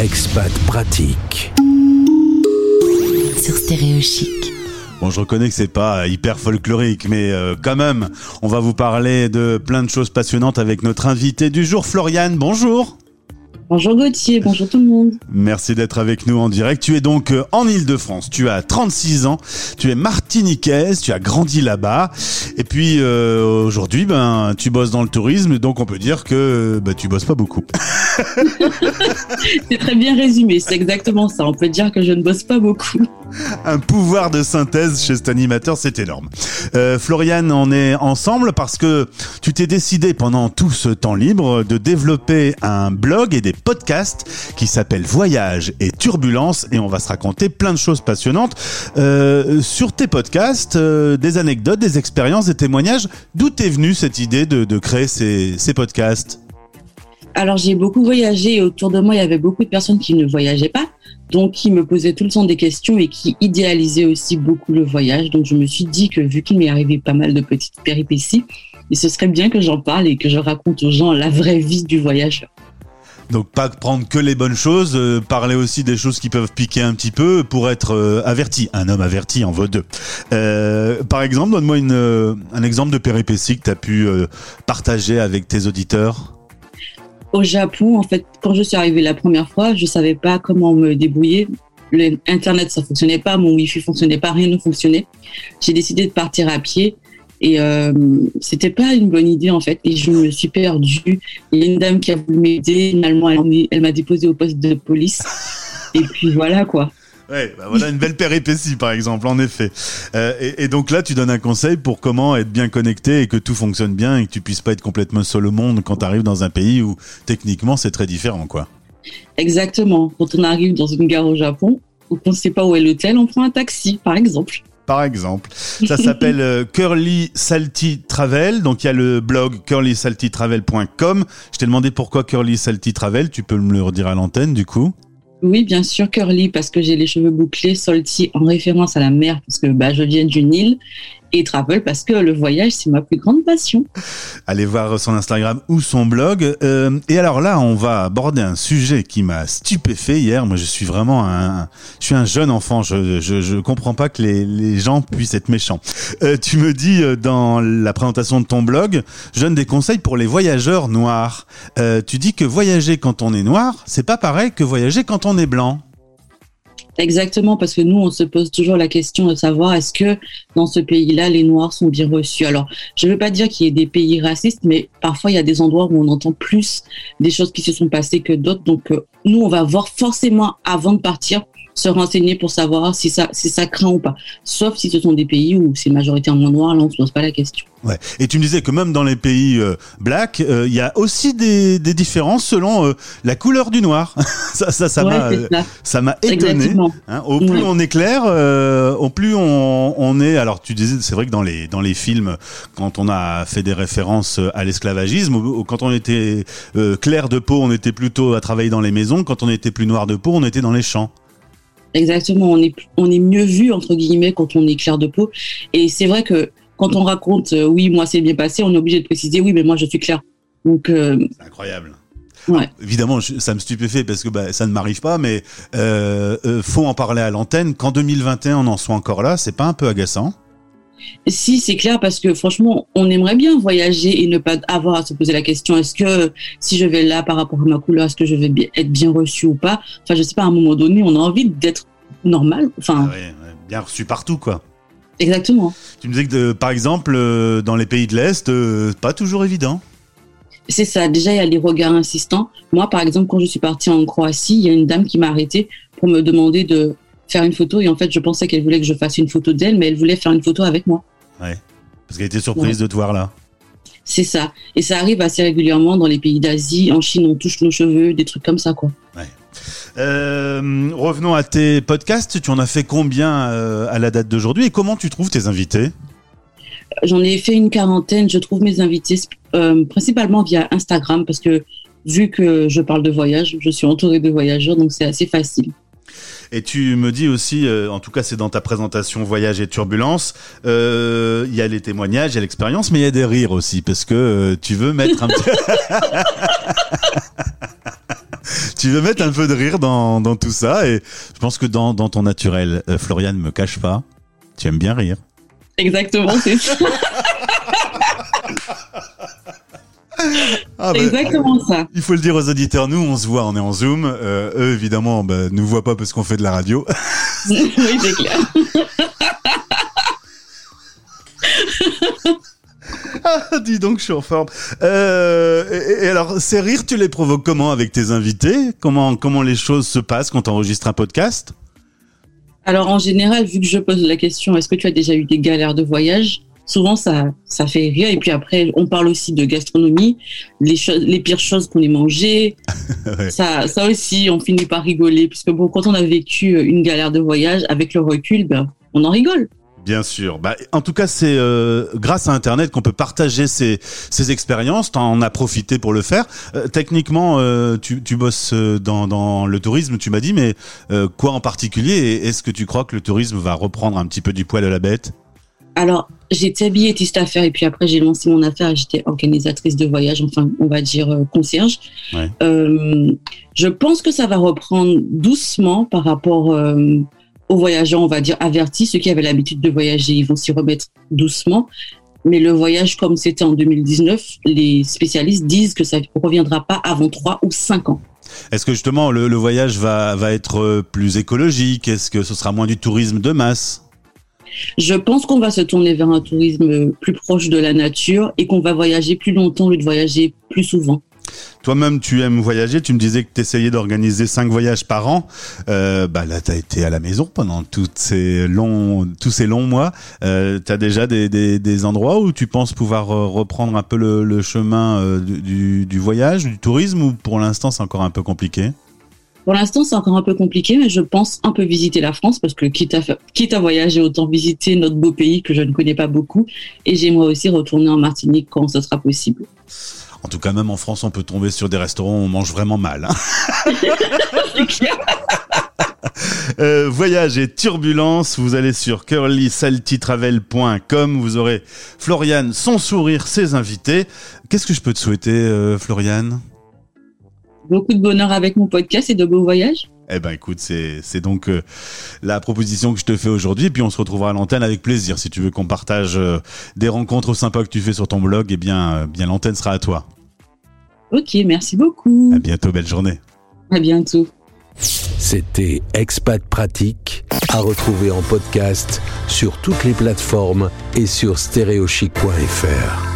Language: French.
Expat pratique. Sur Stéréo Chic. Bon, je reconnais que c'est pas hyper folklorique, mais euh, quand même, on va vous parler de plein de choses passionnantes avec notre invité du jour, Floriane. Bonjour. Bonjour Gauthier, bonjour tout le monde. Merci d'être avec nous en direct. Tu es donc euh, en Ile-de-France, tu as 36 ans, tu es martiniquaise, tu as grandi là-bas. Et puis euh, aujourd'hui, ben, tu bosses dans le tourisme, donc on peut dire que ben, tu bosses pas beaucoup. c'est très bien résumé, c'est exactement ça. On peut dire que je ne bosse pas beaucoup. Un pouvoir de synthèse chez cet animateur, c'est énorme. Euh, Floriane, on est ensemble parce que tu t'es décidé pendant tout ce temps libre de développer un blog et des podcasts qui s'appelle Voyage et Turbulence et on va se raconter plein de choses passionnantes euh, sur tes podcasts, euh, des anecdotes, des expériences, des témoignages. D'où t'es venue cette idée de, de créer ces, ces podcasts? Alors j'ai beaucoup voyagé et autour de moi il y avait beaucoup de personnes qui ne voyageaient pas, donc qui me posaient tout le temps des questions et qui idéalisaient aussi beaucoup le voyage. Donc je me suis dit que vu qu'il m'est arrivé pas mal de petites péripéties, et ce serait bien que j'en parle et que je raconte aux gens la vraie vie du voyageur. Donc pas prendre que les bonnes choses, euh, parler aussi des choses qui peuvent piquer un petit peu pour être euh, averti. Un homme averti en vaut deux. Euh, par exemple, donne-moi une, euh, un exemple de péripétie que tu as pu partager avec tes auditeurs au Japon, en fait, quand je suis arrivée la première fois, je savais pas comment me débrouiller. Le Internet, ça fonctionnait pas, mon Wi-Fi fonctionnait pas, rien ne fonctionnait. J'ai décidé de partir à pied et euh, c'était pas une bonne idée en fait. Et je me suis perdue. Il y a une dame qui a voulu m'aider. Finalement, elle m'a déposé au poste de police. Et puis voilà quoi. Ouais, bah voilà une belle péripétie par exemple, en effet. Euh, et, et, donc là, tu donnes un conseil pour comment être bien connecté et que tout fonctionne bien et que tu puisses pas être complètement seul au monde quand tu arrives dans un pays où techniquement c'est très différent, quoi. Exactement. Quand on arrive dans une gare au Japon, ou qu'on ne sait pas où est l'hôtel, on prend un taxi, par exemple par exemple. Ça s'appelle euh, Curly Salty Travel. Donc il y a le blog curlysaltytravel.com. Je t'ai demandé pourquoi Curly Salty Travel. Tu peux me le redire à l'antenne du coup? Oui, bien sûr, curly parce que j'ai les cheveux bouclés, salty en référence à la mer parce que bah, je viens d'une île et travel parce que le voyage c'est ma plus grande passion. Allez voir son Instagram ou son blog. Euh, et alors là, on va aborder un sujet qui m'a stupéfait hier. Moi, je suis vraiment un, je suis un jeune enfant. Je je, comprends pas que les, les gens puissent être méchants. Euh, tu me dis euh, dans la présentation de ton blog, je donne des conseils pour les voyageurs noirs. Tu dis que voyager quand on est noir, c'est pas pareil que voyager quand on est blanc. Exactement, parce que nous, on se pose toujours la question de savoir est-ce que dans ce pays-là, les Noirs sont bien reçus? Alors, je ne veux pas dire qu'il y ait des pays racistes, mais parfois, il y a des endroits où on entend plus des choses qui se sont passées que d'autres. Donc, euh, nous, on va voir forcément, avant de partir, se renseigner pour savoir si ça, si ça craint ou pas. Sauf si ce sont des pays où c'est majoritairement noir, là, on ne se pose pas la question. Ouais. Et tu me disais que même dans les pays euh, black, il euh, y a aussi des, des différences selon euh, la couleur du noir. ça, ça, ça m'a, ça m'a étonné. Hein, au plus on est clair, au plus on, on est. Alors tu disais, c'est vrai que dans les dans les films, quand on a fait des références à l'esclavagisme, quand on était clair de peau, on était plutôt à travailler dans les maisons. Quand on était plus noir de peau, on était dans les champs. Exactement, on est, on est mieux vu, entre guillemets, quand on est clair de peau. Et c'est vrai que quand on raconte, euh, oui, moi c'est bien passé, on est obligé de préciser, oui, mais moi je suis clair. Donc, euh, c'est incroyable. Ouais. Alors, évidemment, ça me stupéfait parce que bah, ça ne m'arrive pas, mais euh, faut en parler à l'antenne. Qu'en 2021 on en soit encore là, c'est pas un peu agaçant? Si, c'est clair, parce que franchement, on aimerait bien voyager et ne pas avoir à se poser la question est-ce que si je vais là par rapport à ma couleur, est-ce que je vais être bien reçu ou pas? Enfin, je sais pas, à un moment donné, on a envie d'être normal. Enfin, ah ouais, ouais, bien reçu partout, quoi. Exactement. Tu me disais que, de, par exemple, euh, dans les pays de l'Est, euh, pas toujours évident. C'est ça. Déjà, il y a les regards insistants. Moi, par exemple, quand je suis partie en Croatie, il y a une dame qui m'a arrêtée pour me demander de faire une photo et en fait je pensais qu'elle voulait que je fasse une photo d'elle mais elle voulait faire une photo avec moi. Ouais. Parce qu'elle était surprise ouais. de te voir là. C'est ça. Et ça arrive assez régulièrement dans les pays d'Asie. En Chine, on touche nos cheveux, des trucs comme ça, quoi. Ouais. Euh, revenons à tes podcasts. Tu en as fait combien euh, à la date d'aujourd'hui et comment tu trouves tes invités? J'en ai fait une quarantaine. Je trouve mes invités euh, principalement via Instagram parce que vu que je parle de voyage, je suis entourée de voyageurs, donc c'est assez facile. Et tu me dis aussi, euh, en tout cas c'est dans ta présentation Voyage et Turbulence, il euh, y a les témoignages, il y a l'expérience, mais il y a des rires aussi, parce que euh, tu veux mettre un petit... tu veux mettre un peu de rire dans, dans tout ça et je pense que dans, dans ton naturel, euh, Florian ne me cache pas, tu aimes bien rire. Exactement, c'est ça. Ah, bah, exactement ça. Il faut le dire aux auditeurs, nous on se voit, on est en Zoom. Euh, eux évidemment, bah, nous voient pas parce qu'on fait de la radio. oui, c'est clair. dis donc, je suis en forme. Euh, et, alors, ces rires, tu les provoques comment avec tes invités? Comment comment les choses se passent quand tu enregistres un podcast? Alors, en général, vu que je pose la question, est-ce que tu as déjà eu des galères de voyage? Souvent ça ça fait rire. Et puis après on parle aussi de gastronomie. Les choses les pires choses qu'on ait mangées. Ça ça aussi on finit par rigoler. Puisque bon quand on a vécu une galère de voyage avec le recul ben on en rigole Bien sûr. Bah, en tout cas, c'est euh, grâce à Internet qu'on peut partager ces, ces expériences. Tu en as profité pour le faire. Euh, techniquement, euh, tu, tu bosses dans, dans le tourisme, tu m'as dit, mais quoi en particulier Est-ce que tu crois que le tourisme va reprendre un petit peu du poil à la bête? Alors, j'étais habillée tiste affaire et puis après j'ai lancé mon affaire. J'étais organisatrice de voyage, enfin on va dire concierge. Je pense que ça va reprendre doucement par rapport aux voyageurs, on va dire avertis, ceux qui avaient l'habitude de voyager, ils vont s'y remettre doucement. Mais le voyage comme c'était en 2019, les spécialistes disent que ça ne reviendra pas avant 3 ou 5 ans. Est-ce que justement le, le voyage va, va être plus écologique? Est-ce que ce sera moins du tourisme de masse? Je pense qu'on va se tourner vers un tourisme plus proche de la nature et qu'on va voyager plus longtemps au lieu de voyager plus souvent. Toi-même, tu aimes voyager. Tu me disais que tu essayais d'organiser cinq voyages par an. Euh, bah là, tu as été à la maison pendant ces longs, tous ces longs mois. Euh, tu as déjà des, des, endroits où tu penses pouvoir euh, reprendre un peu le, chemin euh, du, du voyage, du tourisme, ou pour l'instant, c'est encore un peu compliqué? Pour l'instant, c'est encore un peu compliqué, mais je pense un peu visiter la France parce que quitte à, quitte à voyager, autant visiter notre beau pays que je ne connais pas beaucoup. Et j'aimerais aussi retourner en Martinique quand ce sera possible. En tout cas, même en France, on peut tomber sur des restaurants où on mange vraiment mal. Hein. euh, voyage et turbulence, vous allez sur curlysaltytravel.com, vous aurez Floriane, son sourire, ses invités. Qu'est-ce que je peux te souhaiter, euh, Floriane? Beaucoup de bonheur avec mon podcast et de beaux voyages. Eh ben écoute, c'est donc euh, la proposition que je te fais aujourd'hui. Et puis on se retrouvera à l'antenne avec plaisir. Si tu veux qu'on partage euh, des rencontres sympas que tu fais sur ton blog, eh bien, euh, bien l'antenne sera à toi. Ok, merci beaucoup. À bientôt, belle journée. À bientôt. C'était Expat Pratique, à retrouver en podcast sur toutes les plateformes et sur stéréochic.fr.